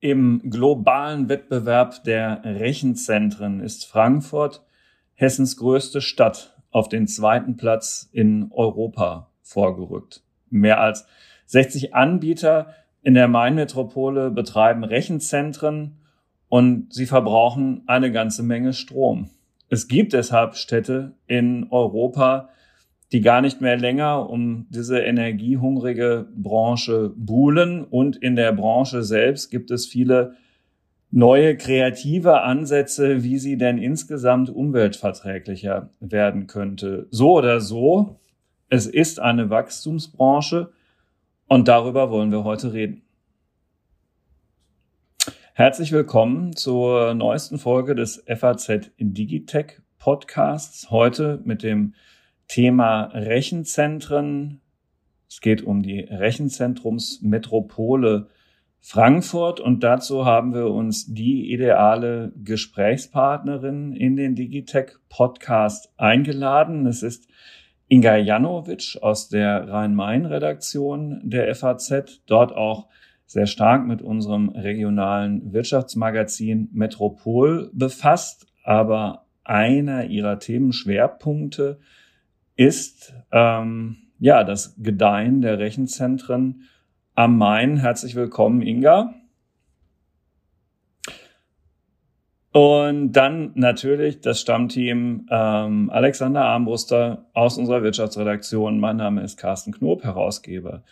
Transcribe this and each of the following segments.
Im globalen Wettbewerb der Rechenzentren ist Frankfurt Hessens größte Stadt auf den zweiten Platz in Europa vorgerückt. Mehr als 60 Anbieter in der Mainmetropole betreiben Rechenzentren und sie verbrauchen eine ganze Menge Strom. Es gibt deshalb Städte in Europa, die gar nicht mehr länger um diese energiehungrige Branche buhlen. Und in der Branche selbst gibt es viele neue kreative Ansätze, wie sie denn insgesamt umweltverträglicher werden könnte. So oder so, es ist eine Wachstumsbranche und darüber wollen wir heute reden. Herzlich willkommen zur neuesten Folge des FAZ Digitech Podcasts. Heute mit dem Thema Rechenzentren. Es geht um die Rechenzentrumsmetropole Frankfurt und dazu haben wir uns die ideale Gesprächspartnerin in den Digitech Podcast eingeladen. Es ist Inga Janowitsch aus der Rhein-Main-Redaktion der FAZ, dort auch sehr stark mit unserem regionalen Wirtschaftsmagazin Metropol befasst, aber einer ihrer Themenschwerpunkte ist ähm, ja das Gedeihen der Rechenzentren am Main. Herzlich willkommen, Inga. Und dann natürlich das Stammteam ähm, Alexander Armbruster aus unserer Wirtschaftsredaktion. Mein Name ist Carsten Knob, Herausgeber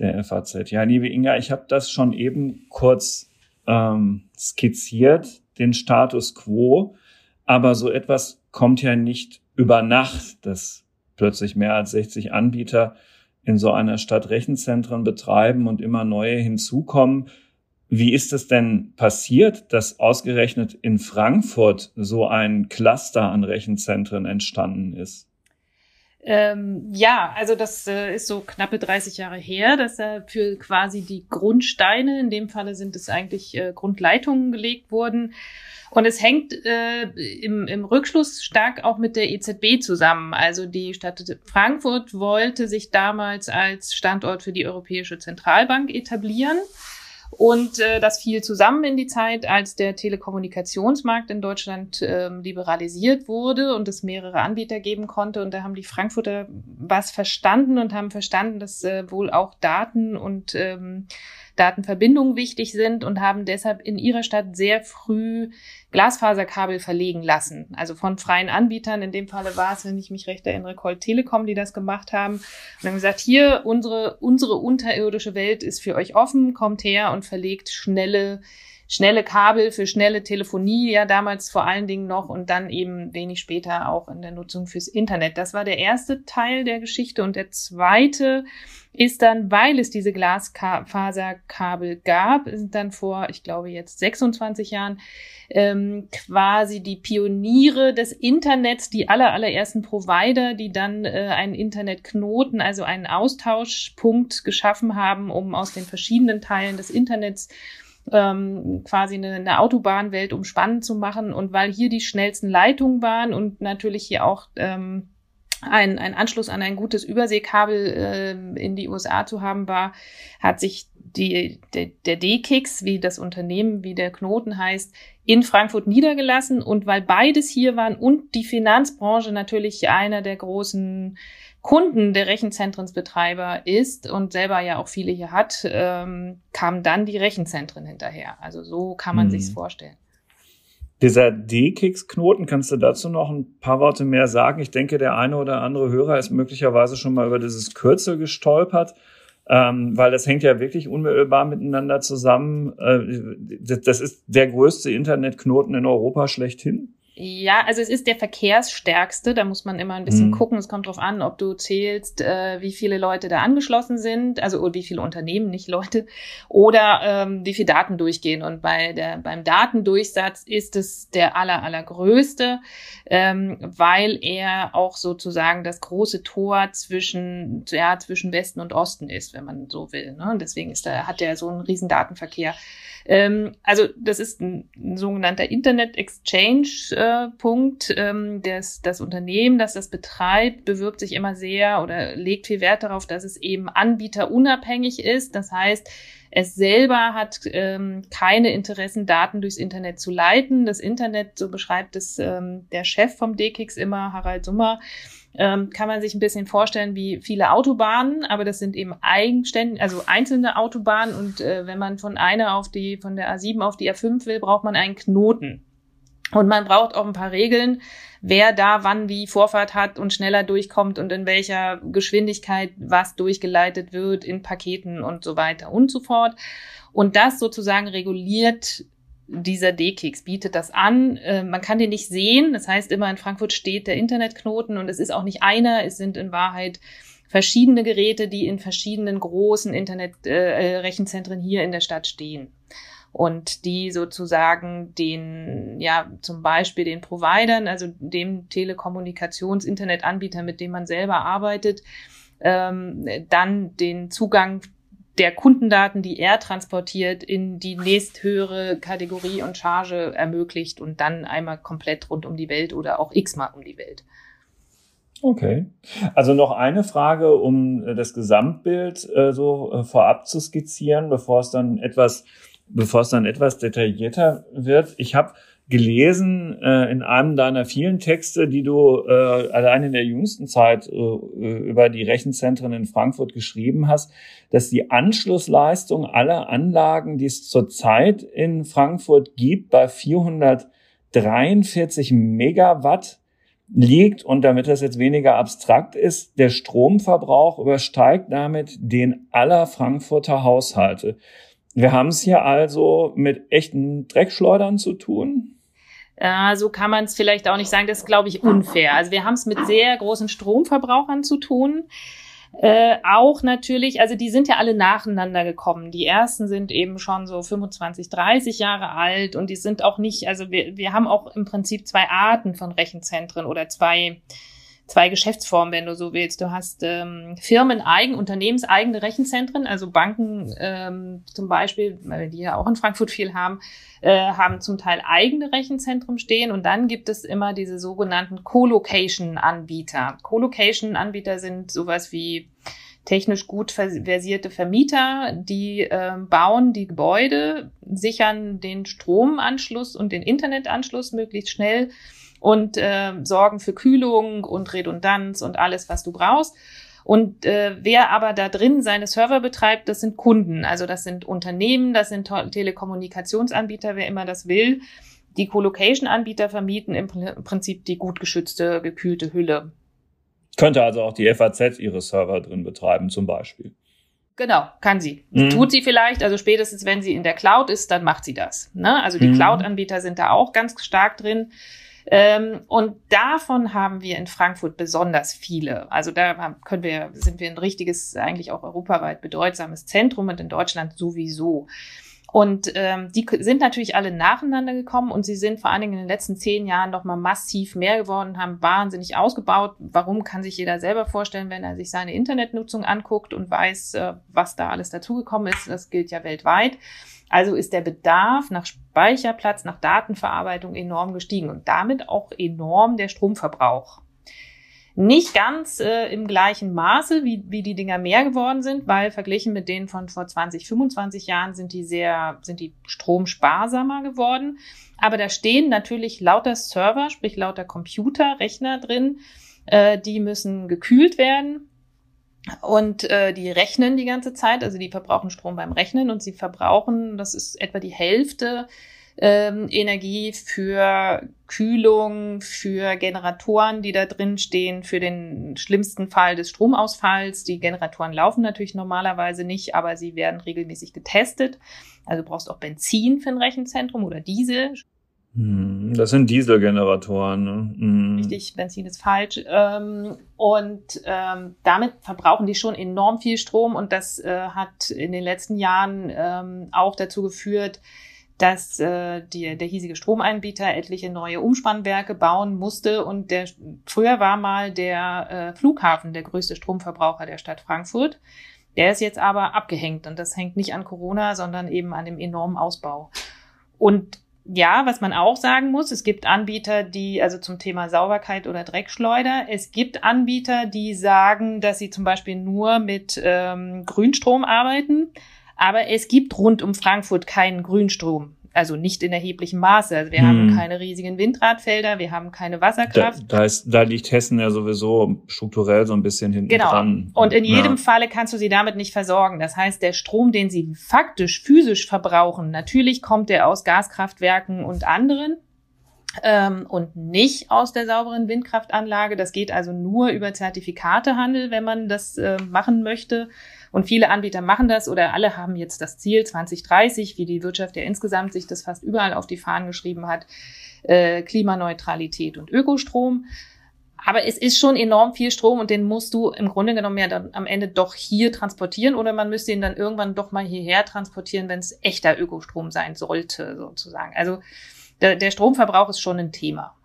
der FAZ. Ja, liebe Inga, ich habe das schon eben kurz ähm, skizziert, den Status quo, aber so etwas kommt ja nicht über Nacht. Das plötzlich mehr als 60 Anbieter in so einer Stadt Rechenzentren betreiben und immer neue hinzukommen. Wie ist es denn passiert, dass ausgerechnet in Frankfurt so ein Cluster an Rechenzentren entstanden ist? Ähm, ja, also das äh, ist so knappe 30 Jahre her, dass da für quasi die Grundsteine, in dem Falle sind es eigentlich äh, Grundleitungen gelegt wurden. Und es hängt äh, im, im Rückschluss stark auch mit der EZB zusammen. Also die Stadt Frankfurt wollte sich damals als Standort für die Europäische Zentralbank etablieren. Und äh, das fiel zusammen in die Zeit, als der Telekommunikationsmarkt in Deutschland äh, liberalisiert wurde und es mehrere Anbieter geben konnte. Und da haben die Frankfurter was verstanden und haben verstanden, dass äh, wohl auch Daten und ähm, Datenverbindungen wichtig sind und haben deshalb in ihrer Stadt sehr früh Glasfaserkabel verlegen lassen. Also von freien Anbietern. In dem Falle war es, wenn ich mich recht erinnere, Colt Telekom, die das gemacht haben. Und haben gesagt, hier, unsere, unsere unterirdische Welt ist für euch offen, kommt her und verlegt schnelle schnelle Kabel für schnelle Telefonie, ja damals vor allen Dingen noch und dann eben wenig später auch in der Nutzung fürs Internet. Das war der erste Teil der Geschichte und der zweite ist dann, weil es diese Glasfaserkabel gab, sind dann vor, ich glaube jetzt 26 Jahren, ähm, quasi die Pioniere des Internets, die aller, allerersten Provider, die dann äh, einen Internetknoten, also einen Austauschpunkt geschaffen haben, um aus den verschiedenen Teilen des Internets ähm, quasi eine, eine Autobahnwelt umspannend zu machen. Und weil hier die schnellsten Leitungen waren und natürlich hier auch ähm, ein, ein Anschluss an ein gutes Überseekabel äh, in die USA zu haben war, hat sich die, der, der D-Kicks, wie das Unternehmen, wie der Knoten heißt, in Frankfurt niedergelassen. Und weil beides hier waren und die Finanzbranche natürlich einer der großen Kunden der Rechenzentrensbetreiber ist und selber ja auch viele hier hat, ähm, kamen dann die Rechenzentren hinterher. Also so kann man hm. sich's vorstellen. Dieser D-Kicks-Knoten, kannst du dazu noch ein paar Worte mehr sagen? Ich denke, der eine oder andere Hörer ist möglicherweise schon mal über dieses Kürzel gestolpert, ähm, weil das hängt ja wirklich unmittelbar miteinander zusammen. Äh, das ist der größte Internetknoten in Europa schlechthin. Ja, also es ist der verkehrsstärkste. Da muss man immer ein bisschen mhm. gucken. Es kommt drauf an, ob du zählst, äh, wie viele Leute da angeschlossen sind, also wie viele Unternehmen, nicht Leute, oder ähm, wie viele Daten durchgehen. Und bei der beim Datendurchsatz ist es der aller allergrößte, ähm, weil er auch sozusagen das große Tor zwischen ja zwischen Westen und Osten ist, wenn man so will. Ne? Und deswegen ist da hat er so einen riesen Datenverkehr. Ähm, also das ist ein, ein sogenannter Internet Exchange Ausgangspunkt. Ähm, das, das Unternehmen, das das betreibt, bewirbt sich immer sehr oder legt viel Wert darauf, dass es eben anbieterunabhängig ist. Das heißt, es selber hat ähm, keine Interessen, Daten durchs Internet zu leiten. Das Internet, so beschreibt es ähm, der Chef vom DKIX immer, Harald Summer, ähm, kann man sich ein bisschen vorstellen wie viele Autobahnen, aber das sind eben eigenständig, also einzelne Autobahnen und äh, wenn man von einer auf die, von der A7 auf die A5 will, braucht man einen Knoten. Und man braucht auch ein paar Regeln, wer da wann wie Vorfahrt hat und schneller durchkommt und in welcher Geschwindigkeit was durchgeleitet wird in Paketen und so weiter und so fort. Und das sozusagen reguliert dieser D-Kicks, bietet das an. Äh, man kann den nicht sehen. Das heißt, immer in Frankfurt steht der Internetknoten und es ist auch nicht einer. Es sind in Wahrheit verschiedene Geräte, die in verschiedenen großen Internet-Rechenzentren äh, hier in der Stadt stehen und die sozusagen den, ja, zum Beispiel den Providern, also dem Telekommunikations-Internetanbieter, mit dem man selber arbeitet, ähm, dann den Zugang der Kundendaten, die er transportiert, in die nächsthöhere Kategorie und Charge ermöglicht und dann einmal komplett rund um die Welt oder auch x-mal um die Welt. Okay. Also noch eine Frage, um das Gesamtbild äh, so äh, vorab zu skizzieren, bevor es dann etwas bevor es dann etwas detaillierter wird. Ich habe gelesen äh, in einem deiner vielen Texte, die du äh, allein in der jüngsten Zeit äh, über die Rechenzentren in Frankfurt geschrieben hast, dass die Anschlussleistung aller Anlagen, die es zurzeit in Frankfurt gibt, bei 443 Megawatt liegt und damit das jetzt weniger abstrakt ist, der Stromverbrauch übersteigt damit den aller Frankfurter Haushalte. Wir haben es hier also mit echten Dreckschleudern zu tun. Äh, so kann man es vielleicht auch nicht sagen. Das ist, glaube ich, unfair. Also wir haben es mit sehr großen Stromverbrauchern zu tun. Äh, auch natürlich, also die sind ja alle nacheinander gekommen. Die ersten sind eben schon so 25, 30 Jahre alt und die sind auch nicht, also wir, wir haben auch im Prinzip zwei Arten von Rechenzentren oder zwei zwei Geschäftsformen, wenn du so willst. Du hast ähm, firmeneigen, unternehmenseigene Rechenzentren, also Banken ähm, zum Beispiel, weil die ja auch in Frankfurt viel haben, äh, haben zum Teil eigene Rechenzentren stehen und dann gibt es immer diese sogenannten Co-Location-Anbieter. Co-Location-Anbieter sind sowas wie technisch gut versierte Vermieter, die äh, bauen die Gebäude, sichern den Stromanschluss und den Internetanschluss möglichst schnell und äh, sorgen für Kühlung und Redundanz und alles, was du brauchst. Und äh, wer aber da drin seine Server betreibt, das sind Kunden. Also das sind Unternehmen, das sind Telekommunikationsanbieter, wer immer das will. Die Colocation-Anbieter vermieten im Prinzip die gut geschützte, gekühlte Hülle. Könnte also auch die FAZ ihre Server drin betreiben, zum Beispiel. Genau, kann sie. Mhm. Tut sie vielleicht, also spätestens wenn sie in der Cloud ist, dann macht sie das. Ne? Also die mhm. Cloud-Anbieter sind da auch ganz stark drin. Ähm, und davon haben wir in Frankfurt besonders viele. Also da können wir, sind wir ein richtiges, eigentlich auch europaweit bedeutsames Zentrum und in Deutschland sowieso. Und ähm, die sind natürlich alle nacheinander gekommen und sie sind vor allen Dingen in den letzten zehn Jahren noch mal massiv mehr geworden, haben wahnsinnig ausgebaut. Warum kann sich jeder selber vorstellen, wenn er sich seine Internetnutzung anguckt und weiß, äh, was da alles dazugekommen ist? Das gilt ja weltweit. Also ist der Bedarf nach Speicherplatz, nach Datenverarbeitung enorm gestiegen und damit auch enorm der Stromverbrauch. Nicht ganz äh, im gleichen Maße, wie, wie die Dinger mehr geworden sind, weil verglichen mit denen von vor 20, 25 Jahren sind die sehr, sind die stromsparsamer geworden. Aber da stehen natürlich lauter Server, sprich lauter Computer, Rechner drin, äh, die müssen gekühlt werden. Und äh, die rechnen die ganze Zeit, also die verbrauchen Strom beim Rechnen und sie verbrauchen, das ist etwa die Hälfte ähm, Energie für Kühlung, für Generatoren, die da drin stehen, für den schlimmsten Fall des Stromausfalls. Die Generatoren laufen natürlich normalerweise nicht, aber sie werden regelmäßig getestet. Also du brauchst auch Benzin für ein Rechenzentrum oder Diesel. Hm, das sind Dieselgeneratoren. Ne? Mhm. Richtig, Benzin ist falsch. Ähm, und ähm, damit verbrauchen die schon enorm viel Strom und das äh, hat in den letzten Jahren ähm, auch dazu geführt, dass äh, die, der hiesige Stromeinbieter etliche neue Umspannwerke bauen musste. Und der früher war mal der äh, Flughafen der größte Stromverbraucher der Stadt Frankfurt. Der ist jetzt aber abgehängt und das hängt nicht an Corona, sondern eben an dem enormen Ausbau. Und ja, was man auch sagen muss, es gibt Anbieter, die, also zum Thema Sauberkeit oder Dreckschleuder, es gibt Anbieter, die sagen, dass sie zum Beispiel nur mit ähm, Grünstrom arbeiten, aber es gibt rund um Frankfurt keinen Grünstrom also nicht in erheblichem Maße. Also wir hm. haben keine riesigen Windradfelder, wir haben keine Wasserkraft. Da, da, ist, da liegt Hessen ja sowieso strukturell so ein bisschen hinten genau. dran. Und in jedem ja. Falle kannst du sie damit nicht versorgen. Das heißt, der Strom, den sie faktisch, physisch verbrauchen, natürlich kommt der aus Gaskraftwerken und anderen. Ähm, und nicht aus der sauberen Windkraftanlage. Das geht also nur über Zertifikatehandel, wenn man das äh, machen möchte. Und viele Anbieter machen das oder alle haben jetzt das Ziel 2030, wie die Wirtschaft ja insgesamt sich das fast überall auf die Fahnen geschrieben hat, äh, Klimaneutralität und Ökostrom. Aber es ist schon enorm viel Strom und den musst du im Grunde genommen ja dann am Ende doch hier transportieren oder man müsste ihn dann irgendwann doch mal hierher transportieren, wenn es echter Ökostrom sein sollte, sozusagen. Also der, der Stromverbrauch ist schon ein Thema.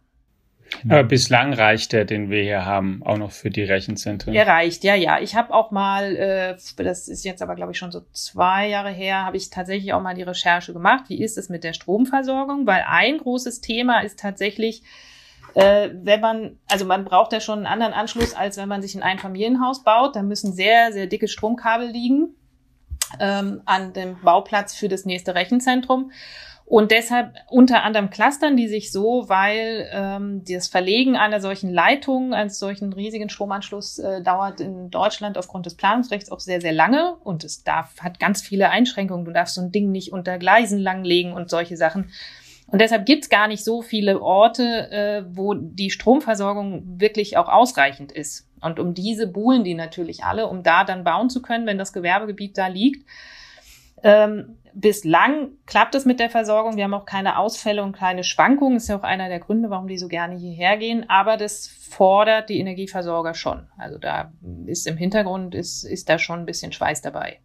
Aber bislang reicht der, den wir hier haben, auch noch für die Rechenzentren. Er reicht, ja, ja. Ich habe auch mal, äh, das ist jetzt aber glaube ich schon so zwei Jahre her, habe ich tatsächlich auch mal die Recherche gemacht. Wie ist es mit der Stromversorgung? Weil ein großes Thema ist tatsächlich, äh, wenn man, also man braucht ja schon einen anderen Anschluss, als wenn man sich ein Einfamilienhaus baut. Da müssen sehr, sehr dicke Stromkabel liegen ähm, an dem Bauplatz für das nächste Rechenzentrum. Und deshalb unter anderem clustern die sich so, weil ähm, das Verlegen einer solchen Leitung, eines solchen riesigen Stromanschluss äh, dauert in Deutschland aufgrund des Planungsrechts auch sehr, sehr lange und es darf, hat ganz viele Einschränkungen. Du darfst so ein Ding nicht unter Gleisen langlegen und solche Sachen. Und deshalb gibt's gar nicht so viele Orte, äh, wo die Stromversorgung wirklich auch ausreichend ist. Und um diese buhlen die natürlich alle, um da dann bauen zu können, wenn das Gewerbegebiet da liegt. Ähm, bislang klappt es mit der Versorgung. Wir haben auch keine Ausfälle und keine Schwankungen. ist ja auch einer der Gründe, warum die so gerne hierher gehen. Aber das fordert die Energieversorger schon. Also da ist im Hintergrund, ist, ist da schon ein bisschen Schweiß dabei.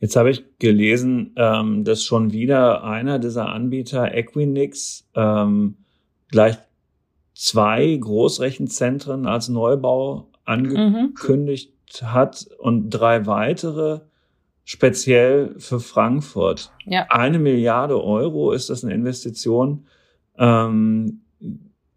Jetzt habe ich gelesen, ähm, dass schon wieder einer dieser Anbieter, Equinix, ähm, gleich zwei Großrechenzentren als Neubau angekündigt mhm. hat und drei weitere speziell für Frankfurt. Ja. Eine Milliarde Euro ist das eine Investition. Ähm,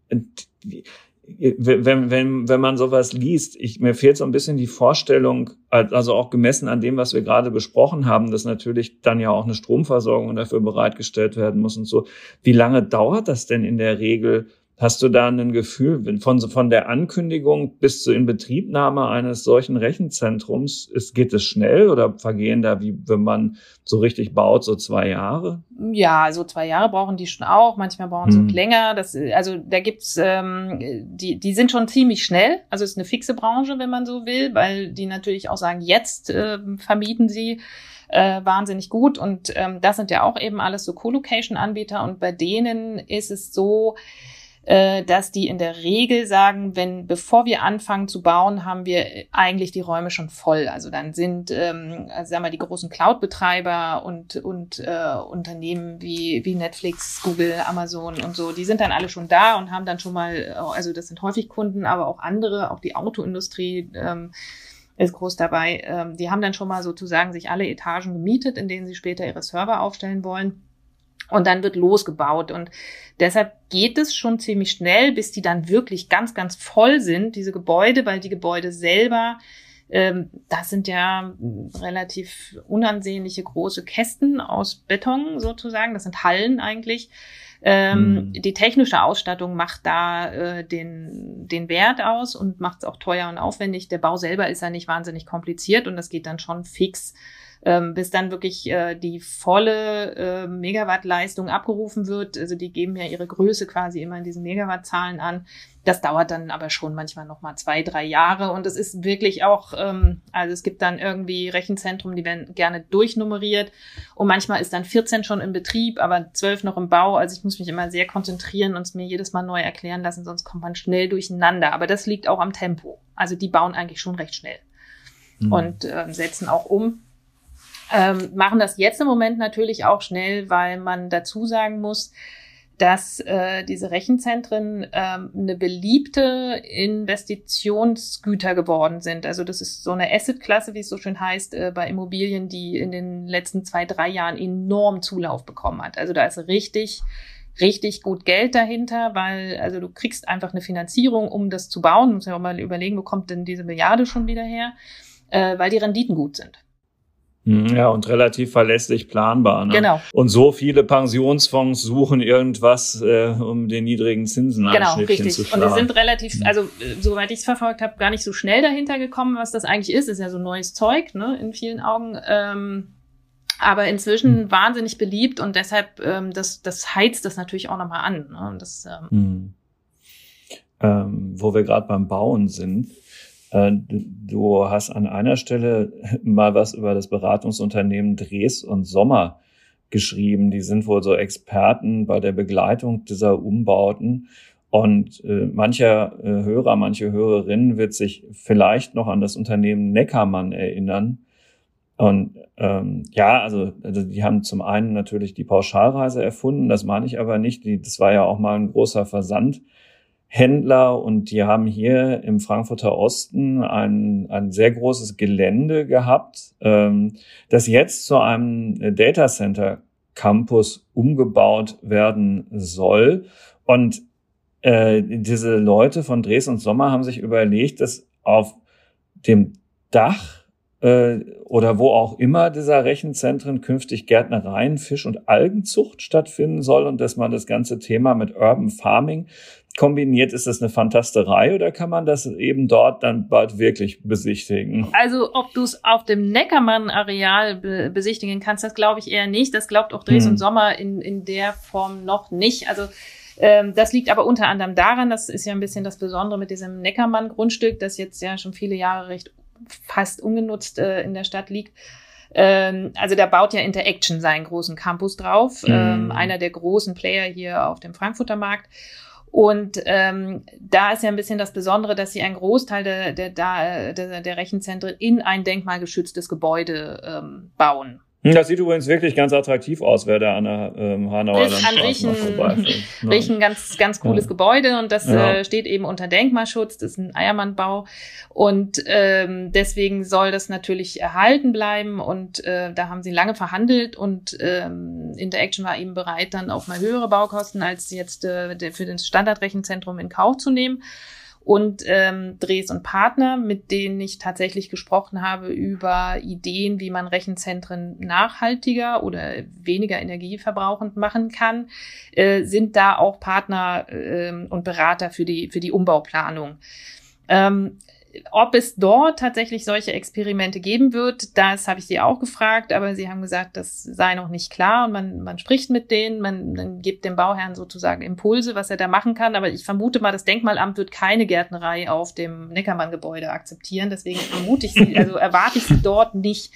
wenn, wenn, wenn man sowas liest, ich, mir fehlt so ein bisschen die Vorstellung, also auch gemessen an dem, was wir gerade besprochen haben, dass natürlich dann ja auch eine Stromversorgung dafür bereitgestellt werden muss und so. Wie lange dauert das denn in der Regel, Hast du da ein Gefühl von, von der Ankündigung bis zur Inbetriebnahme eines solchen Rechenzentrums? Ist, geht es schnell oder vergehen da, wie wenn man so richtig baut, so zwei Jahre? Ja, so zwei Jahre brauchen die schon auch. Manchmal brauchen sie hm. länger. Das, also da gibt's, ähm, die, die sind schon ziemlich schnell. Also es ist eine fixe Branche, wenn man so will, weil die natürlich auch sagen, jetzt äh, vermieten sie äh, wahnsinnig gut. Und ähm, das sind ja auch eben alles so Co-Location-Anbieter. Und bei denen ist es so, äh, dass die in der Regel sagen, wenn bevor wir anfangen zu bauen, haben wir eigentlich die Räume schon voll. Also dann sind, ähm, also sagen wir, die großen Cloud-Betreiber und und äh, Unternehmen wie wie Netflix, Google, Amazon und so, die sind dann alle schon da und haben dann schon mal, also das sind häufig Kunden, aber auch andere, auch die Autoindustrie. Ähm, ist groß dabei. Ähm, die haben dann schon mal sozusagen sich alle Etagen gemietet, in denen sie später ihre Server aufstellen wollen. Und dann wird losgebaut. Und deshalb geht es schon ziemlich schnell, bis die dann wirklich ganz, ganz voll sind, diese Gebäude, weil die Gebäude selber, ähm, das sind ja relativ unansehnliche große Kästen aus Beton sozusagen. Das sind Hallen eigentlich. Ähm, mhm. Die technische Ausstattung macht da äh, den, den Wert aus und macht es auch teuer und aufwendig. Der Bau selber ist ja nicht wahnsinnig kompliziert und das geht dann schon fix ähm, bis dann wirklich äh, die volle äh, Megawattleistung abgerufen wird. Also die geben ja ihre Größe quasi immer in diesen Megawattzahlen an. Das dauert dann aber schon manchmal noch mal zwei, drei Jahre und es ist wirklich auch, ähm, also es gibt dann irgendwie Rechenzentren, die werden gerne durchnummeriert und manchmal ist dann 14 schon in Betrieb, aber 12 noch im Bau. Also ich muss mich immer sehr konzentrieren und es mir jedes Mal neu erklären lassen, sonst kommt man schnell durcheinander. Aber das liegt auch am Tempo. Also die bauen eigentlich schon recht schnell mhm. und äh, setzen auch um. Ähm, machen das jetzt im Moment natürlich auch schnell, weil man dazu sagen muss, dass äh, diese Rechenzentren ähm, eine beliebte Investitionsgüter geworden sind. Also das ist so eine Asset-Klasse, wie es so schön heißt, äh, bei Immobilien, die in den letzten zwei, drei Jahren enorm Zulauf bekommen hat. Also da ist richtig richtig gut Geld dahinter, weil also du kriegst einfach eine Finanzierung, um das zu bauen. Du musst ja auch mal überlegen, wo kommt denn diese Milliarde schon wieder her, äh, weil die Renditen gut sind. Hm, ja, und relativ verlässlich planbar. Ne? Genau. Und so viele Pensionsfonds suchen irgendwas, äh, um den niedrigen Zinsen genau, richtig. zu. Und die sind relativ, hm. also soweit ich es verfolgt habe, gar nicht so schnell dahinter gekommen, was das eigentlich ist. Ist ja so neues Zeug, ne, in vielen Augen. Ähm, aber inzwischen hm. wahnsinnig beliebt und deshalb, ähm, das, das heizt das natürlich auch nochmal an. Ne? Das, ähm, hm. ähm, wo wir gerade beim Bauen sind, äh, du hast an einer Stelle mal was über das Beratungsunternehmen Dres und Sommer geschrieben. Die sind wohl so Experten bei der Begleitung dieser Umbauten. Und äh, mancher äh, Hörer, manche Hörerin wird sich vielleicht noch an das Unternehmen Neckermann erinnern. Und ähm, ja, also, also die haben zum einen natürlich die Pauschalreise erfunden, das meine ich aber nicht. Die, das war ja auch mal ein großer Versand. Händler und die haben hier im Frankfurter Osten ein, ein sehr großes Gelände gehabt, ähm, das jetzt zu einem Data Center Campus umgebaut werden soll. Und äh, diese Leute von Dres und Sommer haben sich überlegt, dass auf dem Dach äh, oder wo auch immer dieser Rechenzentren künftig Gärtnereien, Fisch- und Algenzucht stattfinden soll und dass man das ganze Thema mit Urban Farming kombiniert, ist das eine Fantasterei oder kann man das eben dort dann bald wirklich besichtigen? Also ob du es auf dem Neckermann-Areal be besichtigen kannst, das glaube ich eher nicht. Das glaubt auch Dres hm. und Sommer in, in der Form noch nicht. Also ähm, das liegt aber unter anderem daran, das ist ja ein bisschen das Besondere mit diesem Neckermann-Grundstück, das jetzt ja schon viele Jahre recht fast ungenutzt äh, in der Stadt liegt. Ähm, also da baut ja Interaction seinen großen Campus drauf, ähm, einer der großen Player hier auf dem Frankfurter Markt. Und ähm, da ist ja ein bisschen das Besondere, dass sie einen Großteil der, der, der, der Rechenzentren in ein denkmalgeschütztes Gebäude ähm, bauen. Hm, das sieht übrigens wirklich ganz attraktiv aus, wer da an der ähm, Hanauer ist an sich ein, ein ganz, ganz cooles ja. Gebäude und das ja. äh, steht eben unter Denkmalschutz, das ist ein Eiermannbau und ähm, deswegen soll das natürlich erhalten bleiben und äh, da haben sie lange verhandelt und ähm, Interaction war eben bereit, dann auch mal höhere Baukosten als jetzt äh, für das Standardrechenzentrum in Kauf zu nehmen und ähm, Dres und Partner, mit denen ich tatsächlich gesprochen habe über Ideen, wie man Rechenzentren nachhaltiger oder weniger energieverbrauchend machen kann, äh, sind da auch Partner äh, und Berater für die, für die Umbauplanung. Ähm, ob es dort tatsächlich solche Experimente geben wird, das habe ich sie auch gefragt, aber sie haben gesagt, das sei noch nicht klar und man, man spricht mit denen, man, man gibt dem Bauherrn sozusagen Impulse, was er da machen kann. Aber ich vermute mal, das Denkmalamt wird keine Gärtnerei auf dem Neckermann-Gebäude akzeptieren. Deswegen vermute ich sie, also erwarte ich sie dort nicht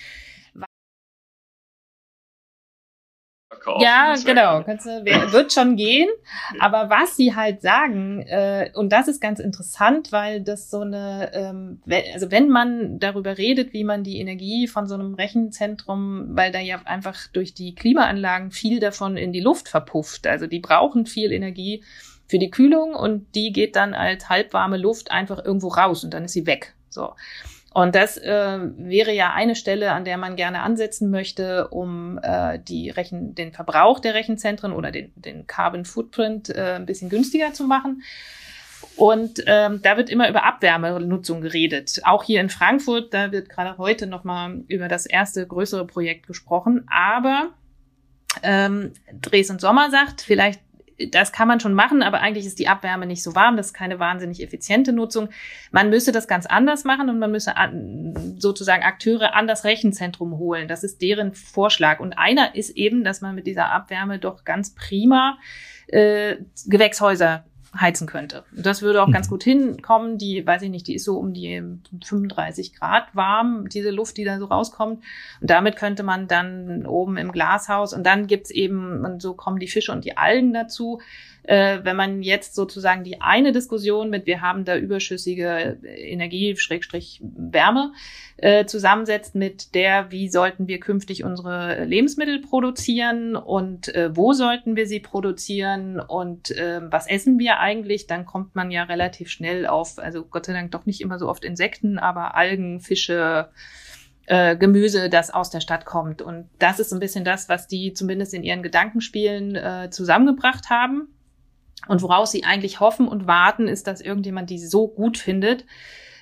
verkaufen. Ja, genau. Kannst du, wird schon gehen. Aber was sie halt sagen, äh, und das ist ganz interessant, weil das so eine, ähm, also wenn man darüber redet, wie man die Energie von so einem Rechenzentrum, weil da ja einfach durch die Klimaanlagen viel davon in die Luft verpufft. Also die brauchen viel Energie für die Kühlung und die geht dann als halbwarme Luft einfach irgendwo raus und dann ist sie weg. So. Und das äh, wäre ja eine Stelle, an der man gerne ansetzen möchte, um äh, die Rechen, den Verbrauch der Rechenzentren oder den, den Carbon Footprint äh, ein bisschen günstiger zu machen. Und ähm, da wird immer über Abwärmenutzung geredet. Auch hier in Frankfurt, da wird gerade heute nochmal über das erste größere Projekt gesprochen. Aber ähm, Dresden Sommer sagt, vielleicht das kann man schon machen, aber eigentlich ist die Abwärme nicht so warm. Das ist keine wahnsinnig effiziente Nutzung. Man müsste das ganz anders machen und man müsse sozusagen Akteure an das Rechenzentrum holen. Das ist deren Vorschlag. Und einer ist eben, dass man mit dieser Abwärme doch ganz prima äh, Gewächshäuser heizen könnte. Das würde auch mhm. ganz gut hinkommen. Die, weiß ich nicht, die ist so um die 35 Grad warm, diese Luft, die da so rauskommt. Und damit könnte man dann oben im Glashaus und dann gibt's eben, und so kommen die Fische und die Algen dazu, äh, wenn man jetzt sozusagen die eine Diskussion mit, wir haben da überschüssige Energie, Schrägstrich Wärme, äh, zusammensetzt mit der, wie sollten wir künftig unsere Lebensmittel produzieren und äh, wo sollten wir sie produzieren und äh, was essen wir eigentlich, dann kommt man ja relativ schnell auf, also Gott sei Dank doch nicht immer so oft Insekten, aber Algen, Fische, äh, Gemüse, das aus der Stadt kommt. Und das ist so ein bisschen das, was die zumindest in ihren Gedankenspielen äh, zusammengebracht haben. Und woraus sie eigentlich hoffen und warten, ist, dass irgendjemand die so gut findet,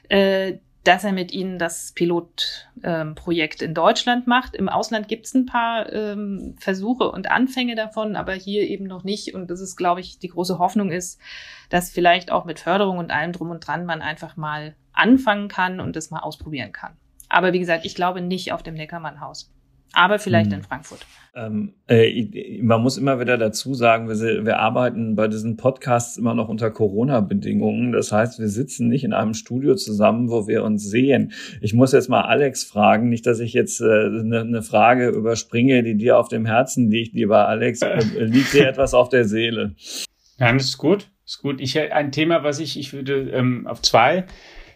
äh, dass er mit ihnen das Pilotprojekt ähm, in Deutschland macht. Im Ausland gibt es ein paar ähm, Versuche und Anfänge davon, aber hier eben noch nicht. Und das ist, glaube ich, die große Hoffnung ist, dass vielleicht auch mit Förderung und allem drum und dran man einfach mal anfangen kann und das mal ausprobieren kann. Aber wie gesagt, ich glaube nicht auf dem Neckermann-Haus aber vielleicht hm. in Frankfurt. Ähm, äh, man muss immer wieder dazu sagen, wir, wir arbeiten bei diesen Podcasts immer noch unter Corona-Bedingungen. Das heißt, wir sitzen nicht in einem Studio zusammen, wo wir uns sehen. Ich muss jetzt mal Alex fragen, nicht, dass ich jetzt äh, eine, ne Frage überspringe, die dir auf dem Herzen liegt, lieber Alex. Äh, liegt dir etwas auf der Seele? Ja, das ist gut. Das ist gut. Ich ein Thema, was ich, ich würde ähm, auf zwei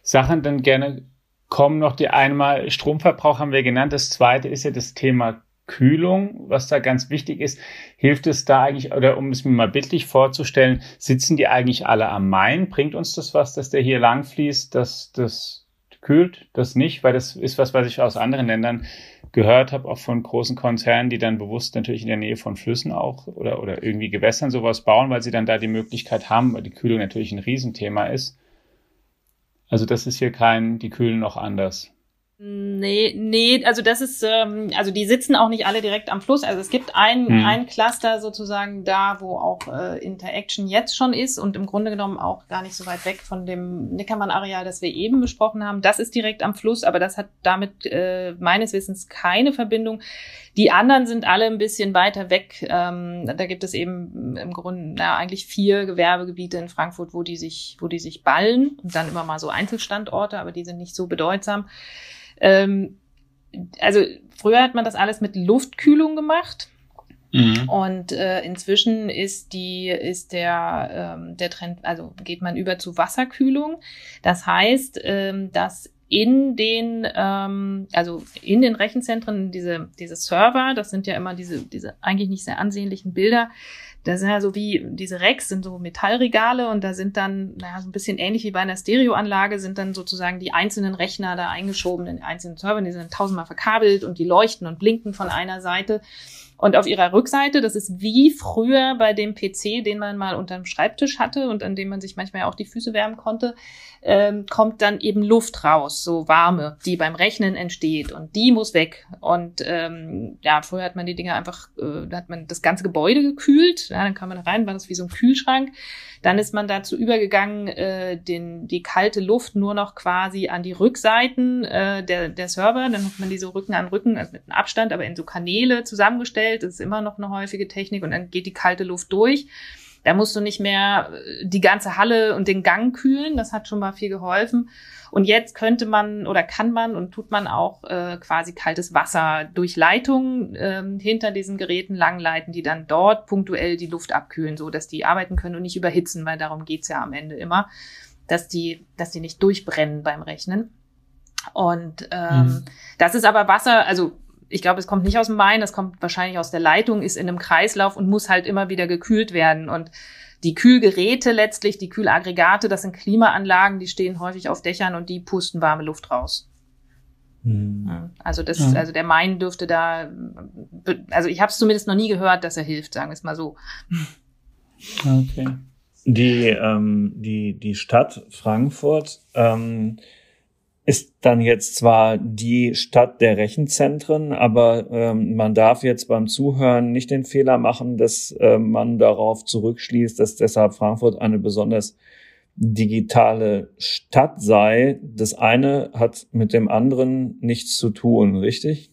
Sachen dann gerne kommen noch die einmal Stromverbrauch haben wir genannt. Das zweite ist ja das Thema Kühlung, was da ganz wichtig ist. Hilft es da eigentlich, oder um es mir mal bildlich vorzustellen, sitzen die eigentlich alle am Main? Bringt uns das was, dass der hier lang fließt, dass das kühlt? Das nicht, weil das ist was, was ich aus anderen Ländern gehört habe, auch von großen Konzernen, die dann bewusst natürlich in der Nähe von Flüssen auch oder, oder irgendwie Gewässern sowas bauen, weil sie dann da die Möglichkeit haben, weil die Kühlung natürlich ein Riesenthema ist. Also das ist hier kein, die kühlen noch anders. Nee, nee, also das ist, ähm, also die sitzen auch nicht alle direkt am Fluss. Also es gibt ein, hm. ein Cluster sozusagen da, wo auch äh, Interaction jetzt schon ist und im Grunde genommen auch gar nicht so weit weg von dem Nickermann-Areal, das wir eben besprochen haben. Das ist direkt am Fluss, aber das hat damit äh, meines Wissens keine Verbindung. Die anderen sind alle ein bisschen weiter weg. Ähm, da gibt es eben im Grunde na, eigentlich vier Gewerbegebiete in Frankfurt, wo die sich, wo die sich ballen und dann immer mal so Einzelstandorte, aber die sind nicht so bedeutsam. Ähm, also früher hat man das alles mit Luftkühlung gemacht. Mhm. Und äh, inzwischen ist die ist der ähm, der Trend also geht man über zu Wasserkühlung. Das heißt, ähm, dass in den ähm, also in den Rechenzentren diese diese Server, das sind ja immer diese diese eigentlich nicht sehr ansehnlichen Bilder, das sind ja so wie, diese Racks sind so Metallregale und da sind dann, naja, so ein bisschen ähnlich wie bei einer Stereoanlage, sind dann sozusagen die einzelnen Rechner da eingeschoben in die einzelnen Server, die sind tausendmal verkabelt und die leuchten und blinken von einer Seite. Und auf ihrer Rückseite, das ist wie früher bei dem PC, den man mal unterm Schreibtisch hatte und an dem man sich manchmal auch die Füße wärmen konnte, ähm, kommt dann eben Luft raus, so warme, die beim Rechnen entsteht und die muss weg. Und ähm, ja, früher hat man die Dinge einfach, äh, hat man das ganze Gebäude gekühlt, ja, dann kam man rein, war das wie so ein Kühlschrank. Dann ist man dazu übergegangen, äh, den, die kalte Luft nur noch quasi an die Rückseiten äh, der, der Server. Dann hat man die so Rücken an Rücken, also mit einem Abstand, aber in so Kanäle zusammengestellt. Das ist immer noch eine häufige Technik und dann geht die kalte Luft durch. Da musst du nicht mehr äh, die ganze Halle und den Gang kühlen. Das hat schon mal viel geholfen. Und jetzt könnte man oder kann man und tut man auch äh, quasi kaltes Wasser durch Leitungen äh, hinter diesen Geräten langleiten, die dann dort punktuell die Luft abkühlen, so dass die arbeiten können und nicht überhitzen, weil darum geht's ja am Ende immer, dass die, dass die nicht durchbrennen beim Rechnen. Und ähm, mhm. das ist aber Wasser, also ich glaube, es kommt nicht aus dem Main, das kommt wahrscheinlich aus der Leitung, ist in einem Kreislauf und muss halt immer wieder gekühlt werden. Und die Kühlgeräte letztlich, die Kühlaggregate, das sind Klimaanlagen, die stehen häufig auf Dächern und die pusten warme Luft raus. Hm. Also das, ja. also der Main dürfte da, also ich habe es zumindest noch nie gehört, dass er hilft, sagen wir es mal so. Okay. Die, ähm, die, die Stadt Frankfurt ähm, ist dann jetzt zwar die Stadt der Rechenzentren, aber ähm, man darf jetzt beim Zuhören nicht den Fehler machen, dass äh, man darauf zurückschließt, dass deshalb Frankfurt eine besonders digitale Stadt sei. Das eine hat mit dem anderen nichts zu tun, richtig?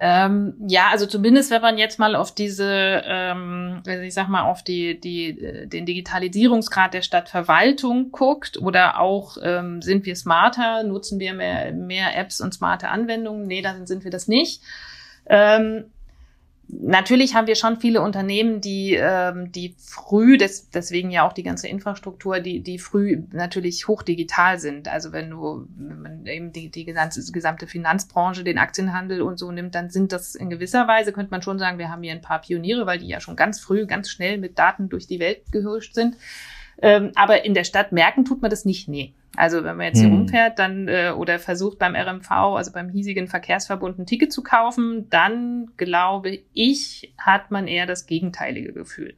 Ähm, ja, also zumindest wenn man jetzt mal auf diese, ähm, also ich sag mal, auf die, die, äh, den Digitalisierungsgrad der Stadtverwaltung guckt oder auch ähm, sind wir smarter, nutzen wir mehr, mehr Apps und smarte Anwendungen? Nee, dann sind wir das nicht. Ähm, Natürlich haben wir schon viele Unternehmen, die, ähm, die früh, des, deswegen ja auch die ganze Infrastruktur, die, die früh natürlich hochdigital sind. Also wenn du wenn man eben die, die gesamte, Finanzbranche, den Aktienhandel und so nimmt, dann sind das in gewisser Weise, könnte man schon sagen, wir haben hier ein paar Pioniere, weil die ja schon ganz früh, ganz schnell mit Daten durch die Welt gehuscht sind. Ähm, aber in der Stadt merken tut man das nicht, nee. Also wenn man jetzt hier hm. rumfährt, dann äh, oder versucht beim RMV, also beim hiesigen Verkehrsverbund, ein Ticket zu kaufen, dann glaube ich, hat man eher das gegenteilige Gefühl.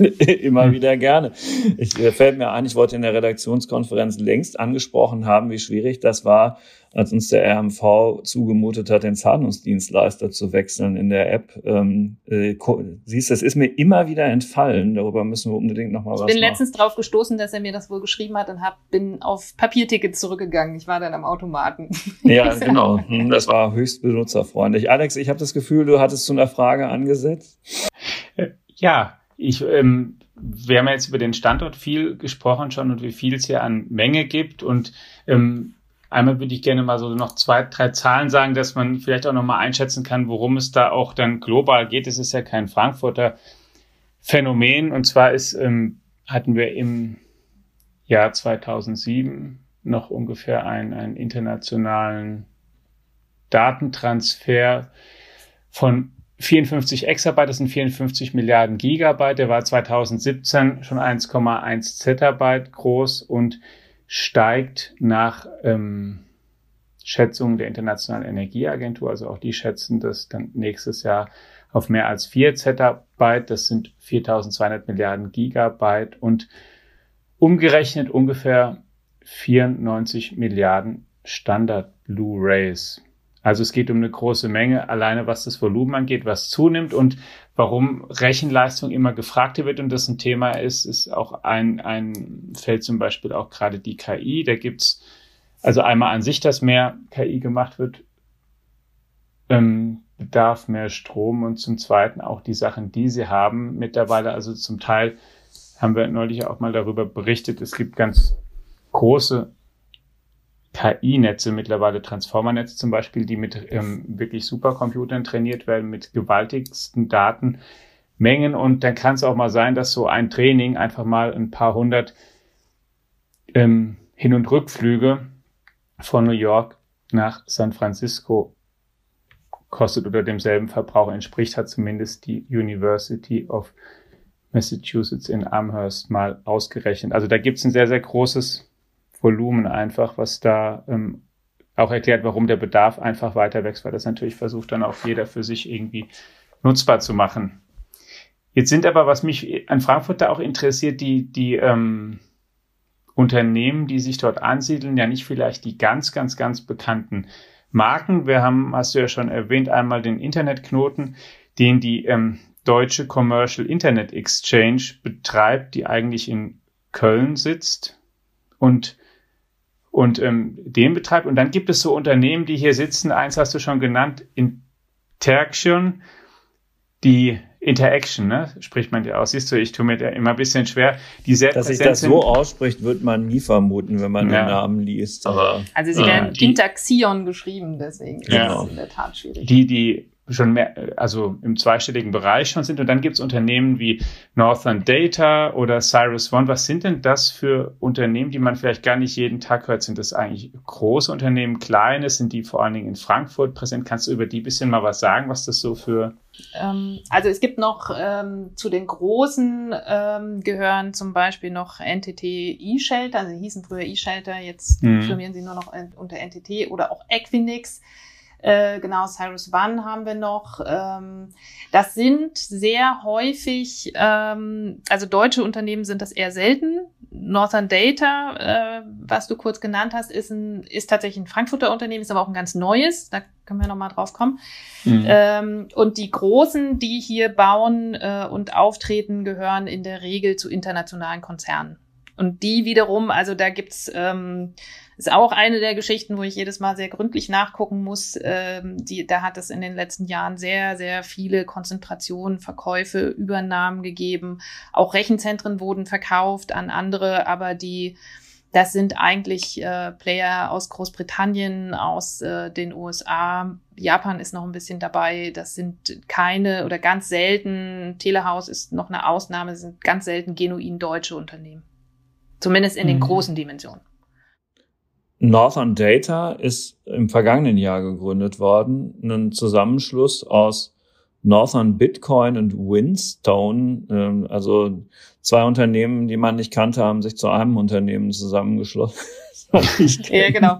Immer hm. wieder gerne. Ich äh, fällt mir ein, ich wollte in der Redaktionskonferenz längst angesprochen haben, wie schwierig das war, als uns der RMV zugemutet hat, den Zahlungsdienstleister zu wechseln in der App. Ähm, äh, siehst, das ist mir immer wieder entfallen. Darüber müssen wir unbedingt nochmal was machen. Ich bin letztens drauf gestoßen, dass er mir das wohl geschrieben hat und hab, bin auf Papiertickets zurückgegangen. Ich war dann am Automaten. Ja, genau. Hm, das war höchst benutzerfreundlich. Alex, ich habe das Gefühl, du hattest zu einer Frage angesetzt. Ja, ich, ähm, wir haben jetzt über den Standort viel gesprochen schon und wie viel es hier an Menge gibt. Und ähm, einmal würde ich gerne mal so noch zwei, drei Zahlen sagen, dass man vielleicht auch nochmal einschätzen kann, worum es da auch dann global geht. Es ist ja kein Frankfurter Phänomen. Und zwar ist, ähm, hatten wir im Jahr 2007 noch ungefähr einen, einen internationalen Datentransfer von 54 Exabyte, das sind 54 Milliarden Gigabyte. Der war 2017 schon 1,1 Zettabyte groß und steigt nach ähm, Schätzungen der Internationalen Energieagentur, also auch die schätzen das dann nächstes Jahr auf mehr als 4 Zettabyte. Das sind 4200 Milliarden Gigabyte und umgerechnet ungefähr 94 Milliarden Standard Blu-rays. Also es geht um eine große Menge, alleine was das Volumen angeht, was zunimmt und warum Rechenleistung immer gefragter wird und das ein Thema ist, ist auch ein, ein Feld zum Beispiel auch gerade die KI. Da gibt's also einmal an sich, dass mehr KI gemacht wird, ähm, bedarf mehr Strom und zum Zweiten auch die Sachen, die sie haben mittlerweile. Also zum Teil haben wir neulich auch mal darüber berichtet, es gibt ganz große KI-Netze mittlerweile, Transformer-Netze zum Beispiel, die mit ähm, wirklich Supercomputern trainiert werden, mit gewaltigsten Datenmengen. Und dann kann es auch mal sein, dass so ein Training einfach mal ein paar hundert ähm, Hin- und Rückflüge von New York nach San Francisco kostet oder demselben Verbrauch entspricht, hat zumindest die University of Massachusetts in Amherst mal ausgerechnet. Also da gibt es ein sehr, sehr großes Volumen einfach, was da ähm, auch erklärt, warum der Bedarf einfach weiter wächst, weil das natürlich versucht dann auch jeder für sich irgendwie nutzbar zu machen. Jetzt sind aber, was mich an Frankfurt da auch interessiert, die, die ähm, Unternehmen, die sich dort ansiedeln, ja nicht vielleicht die ganz, ganz, ganz bekannten Marken. Wir haben, hast du ja schon erwähnt, einmal den Internetknoten, den die ähm, deutsche Commercial Internet Exchange betreibt, die eigentlich in Köln sitzt und und ähm, den betreibt. Und dann gibt es so Unternehmen, die hier sitzen. Eins hast du schon genannt, Interaction, die Interaction, ne? spricht man ja aus. Siehst du, ich tue mir da immer ein bisschen schwer. Die sehr Dass sich das so ausspricht, wird man nie vermuten, wenn man ja. den Namen liest. Aber, also sie werden äh, Interaction geschrieben, deswegen ja. ist es in der Tat schwierig. Die, die schon mehr, also im zweistelligen Bereich schon sind. Und dann gibt es Unternehmen wie Northern Data oder Cyrus One. Was sind denn das für Unternehmen, die man vielleicht gar nicht jeden Tag hört? Sind das eigentlich große Unternehmen, kleine? Sind die vor allen Dingen in Frankfurt präsent? Kannst du über die bisschen mal was sagen, was das so für ähm, also es gibt noch ähm, zu den großen ähm, gehören zum Beispiel noch NTT E-Shelter, also sie hießen früher E-Shelter, jetzt mhm. firmieren sie nur noch unter NTT oder auch Equinix. Äh, genau, Cyrus One haben wir noch. Ähm, das sind sehr häufig, ähm, also deutsche Unternehmen sind das eher selten. Northern Data, äh, was du kurz genannt hast, ist, ein, ist tatsächlich ein Frankfurter Unternehmen, ist aber auch ein ganz neues. Da können wir nochmal drauf kommen. Mhm. Ähm, und die Großen, die hier bauen äh, und auftreten, gehören in der Regel zu internationalen Konzernen. Und die wiederum, also da gibt's ähm, ist auch eine der Geschichten, wo ich jedes Mal sehr gründlich nachgucken muss. Ähm, die, da hat es in den letzten Jahren sehr, sehr viele Konzentrationen, Verkäufe, Übernahmen gegeben. Auch Rechenzentren wurden verkauft an andere, aber die das sind eigentlich äh, Player aus Großbritannien, aus äh, den USA. Japan ist noch ein bisschen dabei. Das sind keine oder ganz selten, Telehaus ist noch eine Ausnahme, sind ganz selten genuin deutsche Unternehmen. Zumindest in den mhm. großen Dimensionen. Northern Data ist im vergangenen Jahr gegründet worden, ein Zusammenschluss aus Northern Bitcoin und Windstone, ähm, also zwei Unternehmen, die man nicht kannte, haben sich zu einem Unternehmen zusammengeschlossen. ja, genau.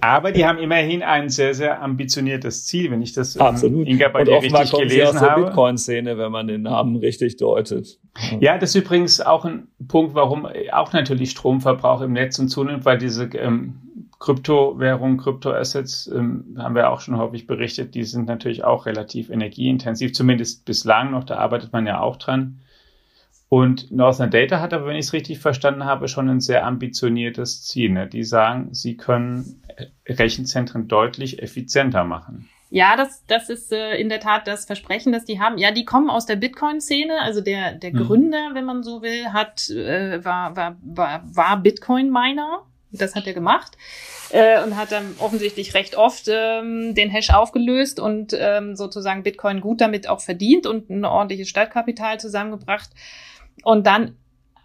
Aber die haben immerhin ein sehr, sehr ambitioniertes Ziel, wenn ich das ähm, Absolut. Inga bei dir richtig kommt gelesen sie aus der Bitcoin-Szene, wenn man den Namen richtig deutet. Ja, das ist übrigens auch ein Punkt, warum auch natürlich Stromverbrauch im Netz und zunimmt, weil diese ähm, Kryptowährungen, Kryptoassets, ähm, haben wir auch schon häufig berichtet, die sind natürlich auch relativ energieintensiv, zumindest bislang noch, da arbeitet man ja auch dran. Und Northern Data hat aber, wenn ich es richtig verstanden habe, schon ein sehr ambitioniertes Ziel. Ne? Die sagen, sie können Rechenzentren deutlich effizienter machen. Ja, das, das ist äh, in der Tat das Versprechen, das die haben. Ja, die kommen aus der Bitcoin-Szene. Also der, der mhm. Gründer, wenn man so will, hat, äh, war, war, war, war Bitcoin-Miner. Das hat er gemacht äh, und hat dann offensichtlich recht oft ähm, den Hash aufgelöst und ähm, sozusagen Bitcoin gut damit auch verdient und ein ordentliches Stadtkapital zusammengebracht. Und dann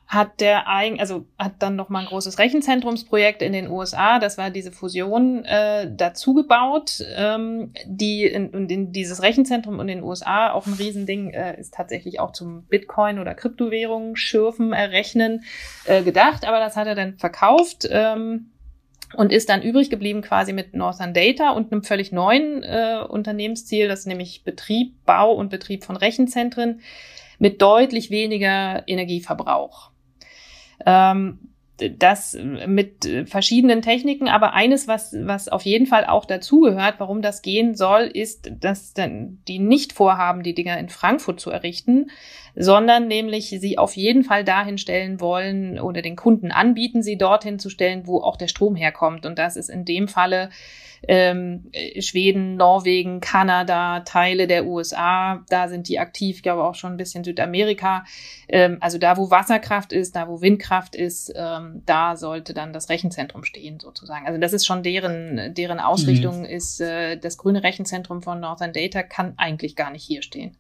hat der eigen, also hat dann noch mal ein großes Rechenzentrumsprojekt in den USA. Das war diese Fusion äh, dazu gebaut. Ähm, die in, in, dieses Rechenzentrum in den USA auch ein Riesending äh, ist tatsächlich auch zum Bitcoin oder Kryptowährungen schürfen, errechnen äh, gedacht. Aber das hat er dann verkauft. Ähm, und ist dann übrig geblieben quasi mit Northern Data und einem völlig neuen äh, Unternehmensziel, das nämlich Betrieb, Bau und Betrieb von Rechenzentren mit deutlich weniger Energieverbrauch. Ähm, das mit verschiedenen Techniken, aber eines, was, was auf jeden Fall auch dazugehört, warum das gehen soll, ist, dass dann die nicht vorhaben, die Dinger in Frankfurt zu errichten, sondern nämlich sie auf jeden Fall dahin stellen wollen oder den Kunden anbieten, sie dorthin zu stellen, wo auch der Strom herkommt. Und das ist in dem Falle ähm, Schweden, Norwegen, Kanada, Teile der USA, da sind die aktiv, ich glaube auch schon ein bisschen Südamerika. Ähm, also da, wo Wasserkraft ist, da, wo Windkraft ist, ähm, da sollte dann das Rechenzentrum stehen sozusagen. Also das ist schon deren, deren Ausrichtung mhm. ist, äh, das grüne Rechenzentrum von Northern Data kann eigentlich gar nicht hier stehen.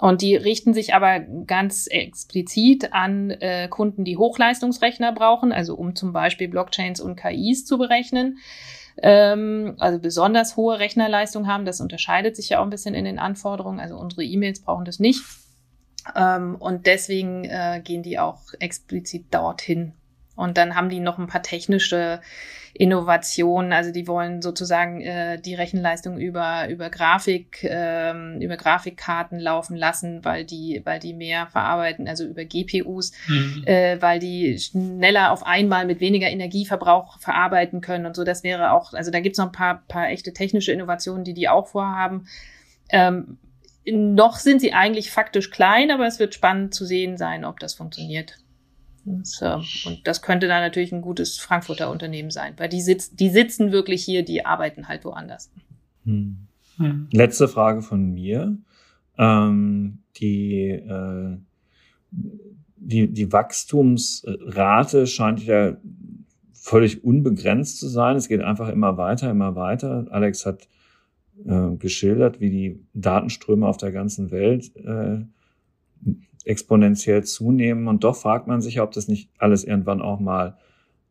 Und die richten sich aber ganz explizit an äh, Kunden, die Hochleistungsrechner brauchen, also um zum Beispiel Blockchains und KIs zu berechnen ähm, also besonders hohe Rechnerleistung haben. Das unterscheidet sich ja auch ein bisschen in den Anforderungen. Also unsere E-Mails brauchen das nicht. Ähm, und deswegen äh, gehen die auch explizit dorthin. Und dann haben die noch ein paar technische Innovationen. Also die wollen sozusagen äh, die Rechenleistung über über Grafik ähm, über Grafikkarten laufen lassen, weil die weil die mehr verarbeiten, also über GPUs, mhm. äh, weil die schneller auf einmal mit weniger Energieverbrauch verarbeiten können und so. Das wäre auch, also da gibt's noch ein paar paar echte technische Innovationen, die die auch vorhaben. Ähm, noch sind sie eigentlich faktisch klein, aber es wird spannend zu sehen sein, ob das funktioniert. Und, äh, und das könnte dann natürlich ein gutes Frankfurter Unternehmen sein, weil die, sitz, die sitzen wirklich hier, die arbeiten halt woanders. Hm. Hm. Letzte Frage von mir. Ähm, die, äh, die, die Wachstumsrate scheint ja völlig unbegrenzt zu sein. Es geht einfach immer weiter, immer weiter. Alex hat äh, geschildert, wie die Datenströme auf der ganzen Welt äh, exponentiell zunehmen. Und doch fragt man sich, ob das nicht alles irgendwann auch mal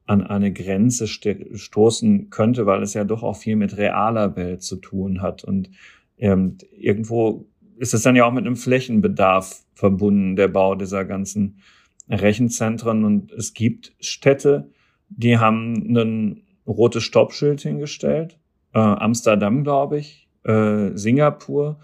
an eine Grenze stoßen könnte, weil es ja doch auch viel mit realer Welt zu tun hat. Und ähm, irgendwo ist es dann ja auch mit einem Flächenbedarf verbunden, der Bau dieser ganzen Rechenzentren. Und es gibt Städte, die haben ein rotes Stoppschild hingestellt. Äh, Amsterdam, glaube ich, äh, Singapur.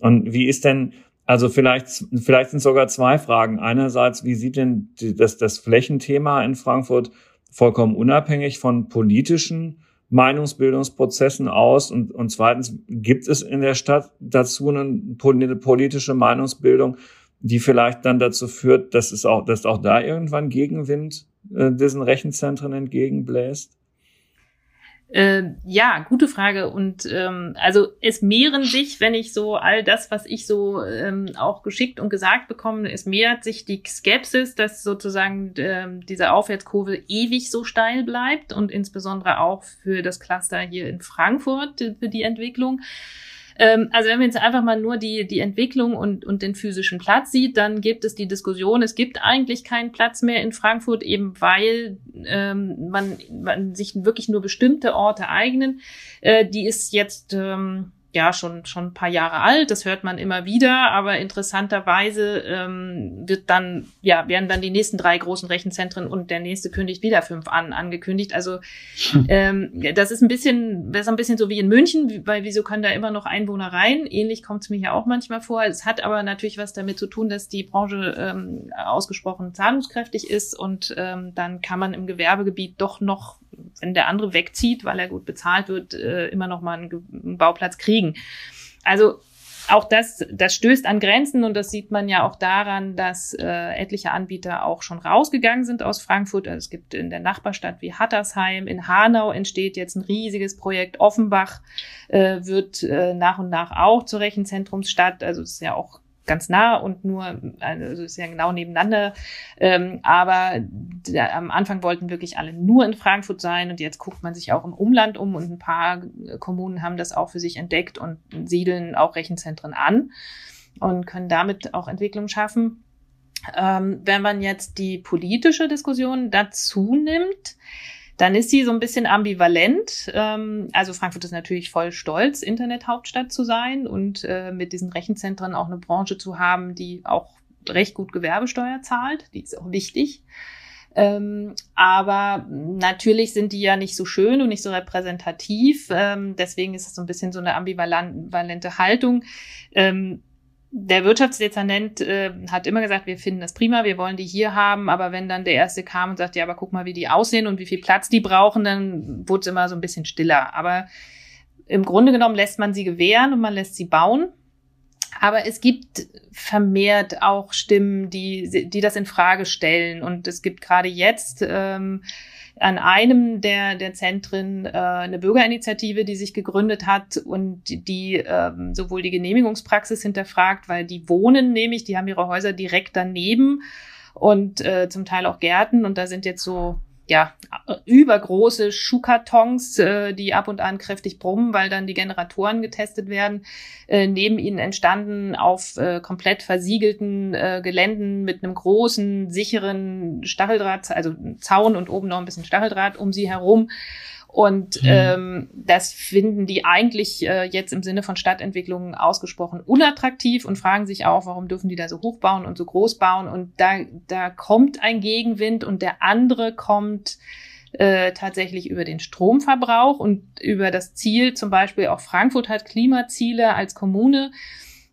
Und wie ist denn also vielleicht, vielleicht sind sogar zwei Fragen. Einerseits, wie sieht denn das, das Flächenthema in Frankfurt vollkommen unabhängig von politischen Meinungsbildungsprozessen aus? Und, und zweitens, gibt es in der Stadt dazu eine, politische Meinungsbildung, die vielleicht dann dazu führt, dass es auch, dass auch da irgendwann Gegenwind äh, diesen Rechenzentren entgegenbläst? Äh, ja, gute Frage. Und ähm, also es mehren sich, wenn ich so all das, was ich so ähm, auch geschickt und gesagt bekomme, es mehrt sich die Skepsis, dass sozusagen ähm, diese Aufwärtskurve ewig so steil bleibt und insbesondere auch für das Cluster hier in Frankfurt, für die Entwicklung. Ähm, also wenn man jetzt einfach mal nur die, die Entwicklung und, und den physischen Platz sieht, dann gibt es die Diskussion, es gibt eigentlich keinen Platz mehr in Frankfurt, eben weil ähm, man, man sich wirklich nur bestimmte Orte eignen. Äh, die ist jetzt ähm, ja schon schon ein paar Jahre alt. Das hört man immer wieder, aber interessanterweise ähm, wird dann ja werden dann die nächsten drei großen Rechenzentren und der nächste kündigt wieder fünf an angekündigt. Also hm. ähm, das ist ein bisschen das ist ein bisschen so wie in München, weil wieso können da immer noch Einwohner rein? Ähnlich kommt es mir ja auch manchmal vor. Es hat aber natürlich was damit zu tun, dass die Branche ähm, ausgesprochen zahlungskräftig ist und ähm, dann kann man im Gewerbegebiet doch noch wenn der andere wegzieht, weil er gut bezahlt wird, äh, immer noch mal einen, einen Bauplatz kriegen. Also auch das, das stößt an Grenzen und das sieht man ja auch daran, dass äh, etliche Anbieter auch schon rausgegangen sind aus Frankfurt. Also es gibt in der Nachbarstadt wie Hattersheim, in Hanau entsteht jetzt ein riesiges Projekt. Offenbach äh, wird äh, nach und nach auch zur Rechenzentrumsstadt. Also es ist ja auch ganz nah und nur, also ja genau nebeneinander. Ähm, aber der, am Anfang wollten wirklich alle nur in Frankfurt sein und jetzt guckt man sich auch im Umland um und ein paar Kommunen haben das auch für sich entdeckt und siedeln auch Rechenzentren an und können damit auch Entwicklung schaffen. Ähm, wenn man jetzt die politische Diskussion dazu nimmt, dann ist sie so ein bisschen ambivalent. Ähm, also Frankfurt ist natürlich voll stolz, Internethauptstadt zu sein und äh, mit diesen Rechenzentren auch eine Branche zu haben, die auch recht gut Gewerbesteuer zahlt. Die ist auch wichtig. Ähm, aber natürlich sind die ja nicht so schön und nicht so repräsentativ. Ähm, deswegen ist es so ein bisschen so eine ambivalente Haltung. Ähm, der Wirtschaftsdezernent äh, hat immer gesagt, wir finden das prima, wir wollen die hier haben, aber wenn dann der erste kam und sagt, ja, aber guck mal, wie die aussehen und wie viel Platz die brauchen, dann wurde es immer so ein bisschen stiller. Aber im Grunde genommen lässt man sie gewähren und man lässt sie bauen. Aber es gibt vermehrt auch Stimmen, die, die das in Frage stellen. Und es gibt gerade jetzt ähm, an einem der, der Zentren äh, eine Bürgerinitiative, die sich gegründet hat und die ähm, sowohl die Genehmigungspraxis hinterfragt, weil die wohnen nämlich, die haben ihre Häuser direkt daneben und äh, zum Teil auch Gärten. Und da sind jetzt so ja, übergroße Schuhkartons, äh, die ab und an kräftig brummen, weil dann die Generatoren getestet werden, äh, neben ihnen entstanden auf äh, komplett versiegelten äh, Geländen mit einem großen, sicheren Stacheldraht, also Zaun und oben noch ein bisschen Stacheldraht um sie herum. Und mhm. ähm, das finden die eigentlich äh, jetzt im Sinne von Stadtentwicklung ausgesprochen unattraktiv und fragen sich auch, warum dürfen die da so hoch bauen und so groß bauen. Und da, da kommt ein Gegenwind und der andere kommt äh, tatsächlich über den Stromverbrauch und über das Ziel, zum Beispiel auch Frankfurt hat Klimaziele als Kommune.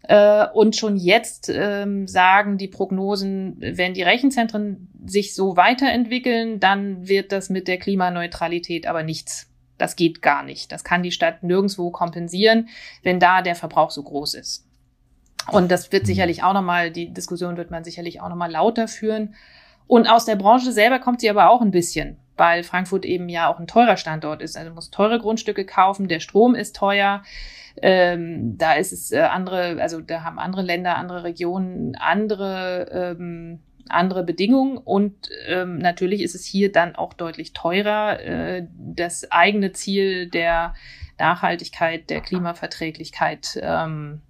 Äh, und schon jetzt ähm, sagen die Prognosen, wenn die Rechenzentren sich so weiterentwickeln, dann wird das mit der Klimaneutralität aber nichts. Das geht gar nicht. Das kann die Stadt nirgendwo kompensieren, wenn da der Verbrauch so groß ist. Und das wird sicherlich auch nochmal, die Diskussion wird man sicherlich auch nochmal lauter führen. Und aus der Branche selber kommt sie aber auch ein bisschen, weil Frankfurt eben ja auch ein teurer Standort ist. Also muss teure Grundstücke kaufen, der Strom ist teuer. Ähm, da ist es äh, andere, also da haben andere Länder, andere Regionen andere ähm, andere Bedingungen und ähm, natürlich ist es hier dann auch deutlich teurer. Äh, das eigene Ziel der Nachhaltigkeit, der Klimaverträglichkeit ähm,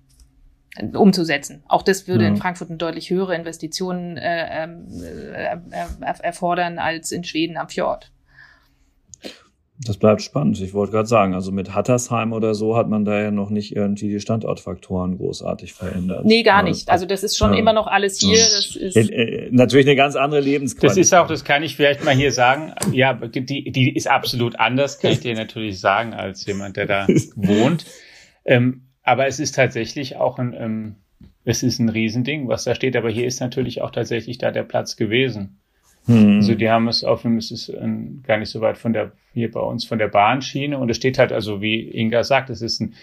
umzusetzen. Auch das würde ja. in Frankfurt eine deutlich höhere Investitionen äh, ähm, äh, äh, erfordern als in Schweden am Fjord. Das bleibt spannend. Ich wollte gerade sagen, also mit Hattersheim oder so hat man da ja noch nicht irgendwie die Standortfaktoren großartig verändert. Nee, gar nicht. Also das ist schon ja. immer noch alles hier. Das ist äh, natürlich eine ganz andere Lebensqualität. Das ist auch, das kann ich vielleicht mal hier sagen. Ja, die, die ist absolut anders, kann ich dir natürlich sagen, als jemand, der da wohnt. Ähm, aber es ist tatsächlich auch ein, ähm, es ist ein Riesending, was da steht. Aber hier ist natürlich auch tatsächlich da der Platz gewesen. Hm. Also die haben es auf, es ist ähm, gar nicht so weit von der, hier bei uns von der Bahnschiene und es steht halt, also wie Inga sagt, es ist ein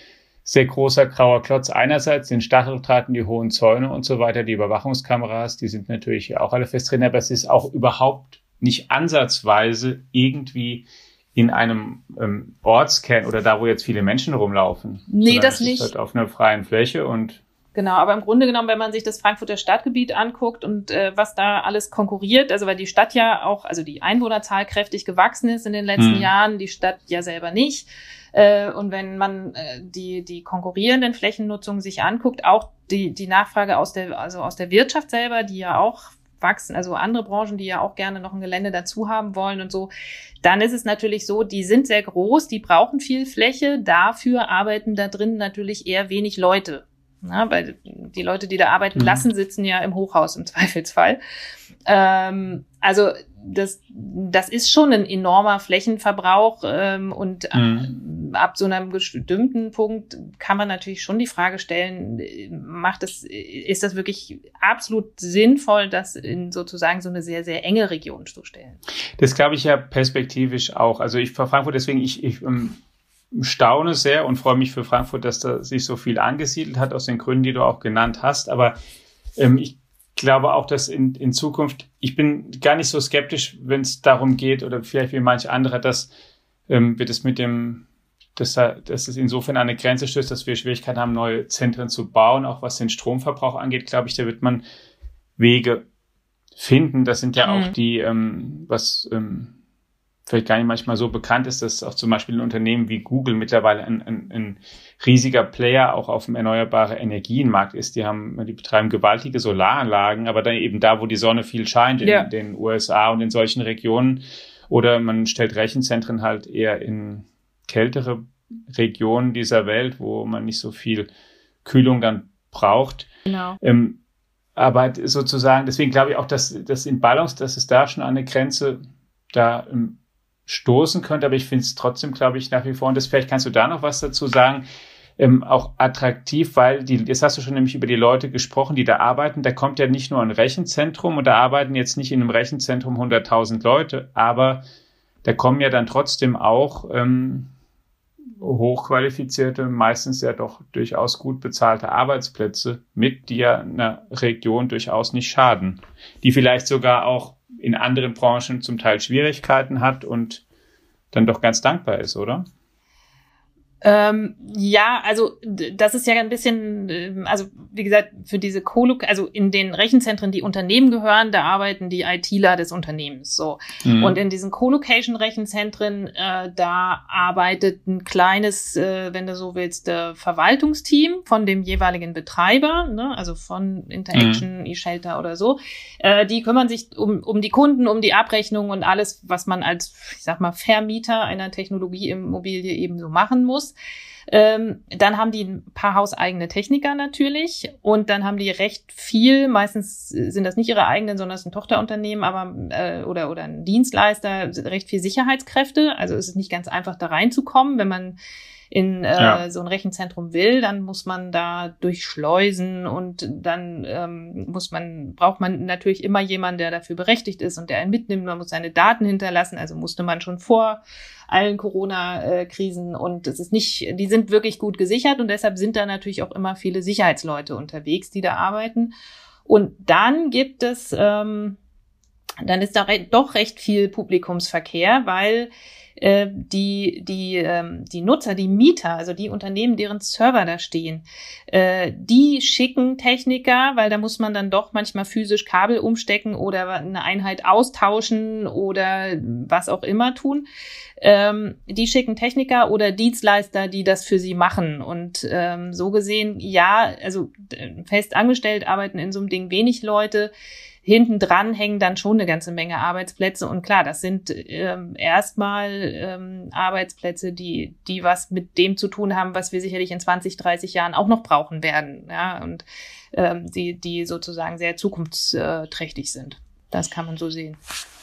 sehr großer grauer Klotz. Einerseits den Stacheldrahten, die hohen Zäune und so weiter, die Überwachungskameras, die sind natürlich auch alle fest drin, aber es ist auch überhaupt nicht ansatzweise irgendwie in einem ähm, Ortskern oder da, wo jetzt viele Menschen rumlaufen. Nee, das nicht. Halt auf einer freien Fläche und Genau, aber im Grunde genommen, wenn man sich das Frankfurter Stadtgebiet anguckt und äh, was da alles konkurriert, also weil die Stadt ja auch, also die Einwohnerzahl kräftig gewachsen ist in den letzten hm. Jahren, die Stadt ja selber nicht. Äh, und wenn man äh, die, die konkurrierenden Flächennutzungen sich anguckt, auch die, die Nachfrage aus der, also aus der Wirtschaft selber, die ja auch wachsen, also andere Branchen, die ja auch gerne noch ein Gelände dazu haben wollen und so, dann ist es natürlich so, die sind sehr groß, die brauchen viel Fläche, dafür arbeiten da drin natürlich eher wenig Leute. Na, weil die Leute, die da arbeiten mhm. lassen, sitzen ja im Hochhaus im Zweifelsfall. Ähm, also das, das ist schon ein enormer Flächenverbrauch ähm, und mhm. ab, ab so einem bestimmten Punkt kann man natürlich schon die Frage stellen, macht es, ist das wirklich absolut sinnvoll, das in sozusagen so eine sehr, sehr enge Region zu stellen? Das glaube ich ja perspektivisch auch. Also ich Frankfurt, deswegen ich, ich ähm, staune sehr und freue mich für Frankfurt, dass da sich so viel angesiedelt hat aus den Gründen, die du auch genannt hast. Aber ähm, ich glaube auch, dass in, in Zukunft, ich bin gar nicht so skeptisch, wenn es darum geht, oder vielleicht wie manch andere, dass ähm, wird es mit dem, dass, dass es insofern an eine Grenze stößt, dass wir Schwierigkeiten haben, neue Zentren zu bauen, auch was den Stromverbrauch angeht, glaube ich, da wird man Wege finden. Das sind ja mhm. auch die, ähm, was ähm, vielleicht gar nicht manchmal so bekannt ist, dass auch zum Beispiel ein Unternehmen wie Google mittlerweile ein, ein, ein riesiger Player auch auf dem erneuerbare Energienmarkt ist. Die haben, die betreiben gewaltige Solaranlagen, aber dann eben da, wo die Sonne viel scheint, in ja. den USA und in solchen Regionen. Oder man stellt Rechenzentren halt eher in kältere Regionen dieser Welt, wo man nicht so viel Kühlung dann braucht. Genau. Ähm, aber sozusagen, deswegen glaube ich auch, dass, dass in Balance, dass es da schon eine Grenze da stoßen könnte, aber ich finde es trotzdem, glaube ich, nach wie vor, und das vielleicht kannst du da noch was dazu sagen, ähm, auch attraktiv, weil die, jetzt hast du schon nämlich über die Leute gesprochen, die da arbeiten. Da kommt ja nicht nur ein Rechenzentrum und da arbeiten jetzt nicht in einem Rechenzentrum 100.000 Leute, aber da kommen ja dann trotzdem auch ähm, hochqualifizierte, meistens ja doch durchaus gut bezahlte Arbeitsplätze mit, die ja einer Region durchaus nicht schaden, die vielleicht sogar auch in anderen Branchen zum Teil Schwierigkeiten hat und dann doch ganz dankbar ist, oder? Ähm, ja, also das ist ja ein bisschen, ähm, also wie gesagt, für diese Colo, also in den Rechenzentren, die Unternehmen gehören, da arbeiten die ITler des Unternehmens so. Mhm. Und in diesen Colocation-Rechenzentren, äh, da arbeitet ein kleines, äh, wenn du so willst, äh, Verwaltungsteam von dem jeweiligen Betreiber, ne? also von Interaction, mhm. eShelter oder so. Äh, die kümmern sich um, um die Kunden, um die Abrechnung und alles, was man als, ich sag mal, Vermieter einer Technologieimmobilie eben so machen muss. Ähm, dann haben die ein paar hauseigene Techniker natürlich und dann haben die recht viel, meistens sind das nicht ihre eigenen, sondern es ist ein Tochterunternehmen, aber äh, oder oder ein Dienstleister, recht viel Sicherheitskräfte. Also es ist nicht ganz einfach da reinzukommen, wenn man in äh, ja. so ein Rechenzentrum will, dann muss man da durchschleusen und dann ähm, muss man, braucht man natürlich immer jemanden, der dafür berechtigt ist und der einen mitnimmt. Man muss seine Daten hinterlassen, also musste man schon vor allen Corona-Krisen und es ist nicht, die sind wirklich gut gesichert und deshalb sind da natürlich auch immer viele Sicherheitsleute unterwegs, die da arbeiten. Und dann gibt es, ähm, dann ist da re doch recht viel Publikumsverkehr, weil äh, die, die, ähm, die Nutzer, die Mieter, also die Unternehmen, deren Server da stehen, äh, die schicken Techniker, weil da muss man dann doch manchmal physisch Kabel umstecken oder eine Einheit austauschen oder was auch immer tun. Ähm, die schicken Techniker oder Dienstleister, die das für sie machen. Und ähm, so gesehen, ja, also fest angestellt arbeiten in so einem Ding wenig Leute hinten dran hängen dann schon eine ganze Menge Arbeitsplätze. Und klar, das sind ähm, erstmal ähm, Arbeitsplätze, die, die was mit dem zu tun haben, was wir sicherlich in 20, 30 Jahren auch noch brauchen werden. Ja, und ähm, die, die sozusagen sehr zukunftsträchtig sind. Das kann man so sehen.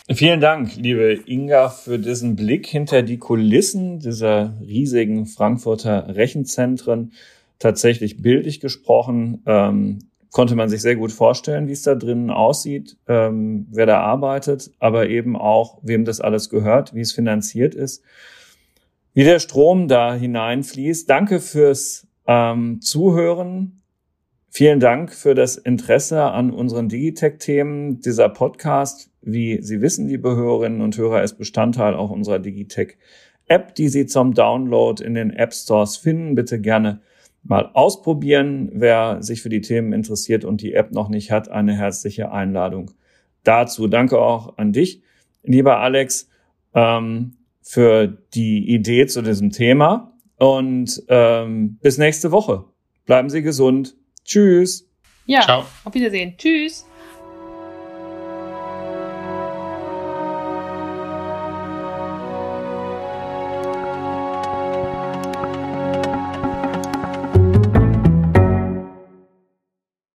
Vielen Dank, liebe Inga, für diesen Blick hinter die Kulissen dieser riesigen Frankfurter Rechenzentren. Tatsächlich bildlich gesprochen. Ähm, konnte man sich sehr gut vorstellen, wie es da drinnen aussieht, ähm, wer da arbeitet, aber eben auch, wem das alles gehört, wie es finanziert ist, wie der Strom da hineinfließt. Danke fürs ähm, Zuhören. Vielen Dank für das Interesse an unseren Digitech-Themen. Dieser Podcast, wie Sie wissen, liebe Hörerinnen und Hörer, ist Bestandteil auch unserer Digitech-App, die Sie zum Download in den App Stores finden. Bitte gerne mal ausprobieren. Wer sich für die Themen interessiert und die App noch nicht hat, eine herzliche Einladung dazu. Danke auch an dich, lieber Alex, ähm, für die Idee zu diesem Thema. Und ähm, bis nächste Woche. Bleiben Sie gesund. Tschüss. Ja, Ciao. auf Wiedersehen. Tschüss.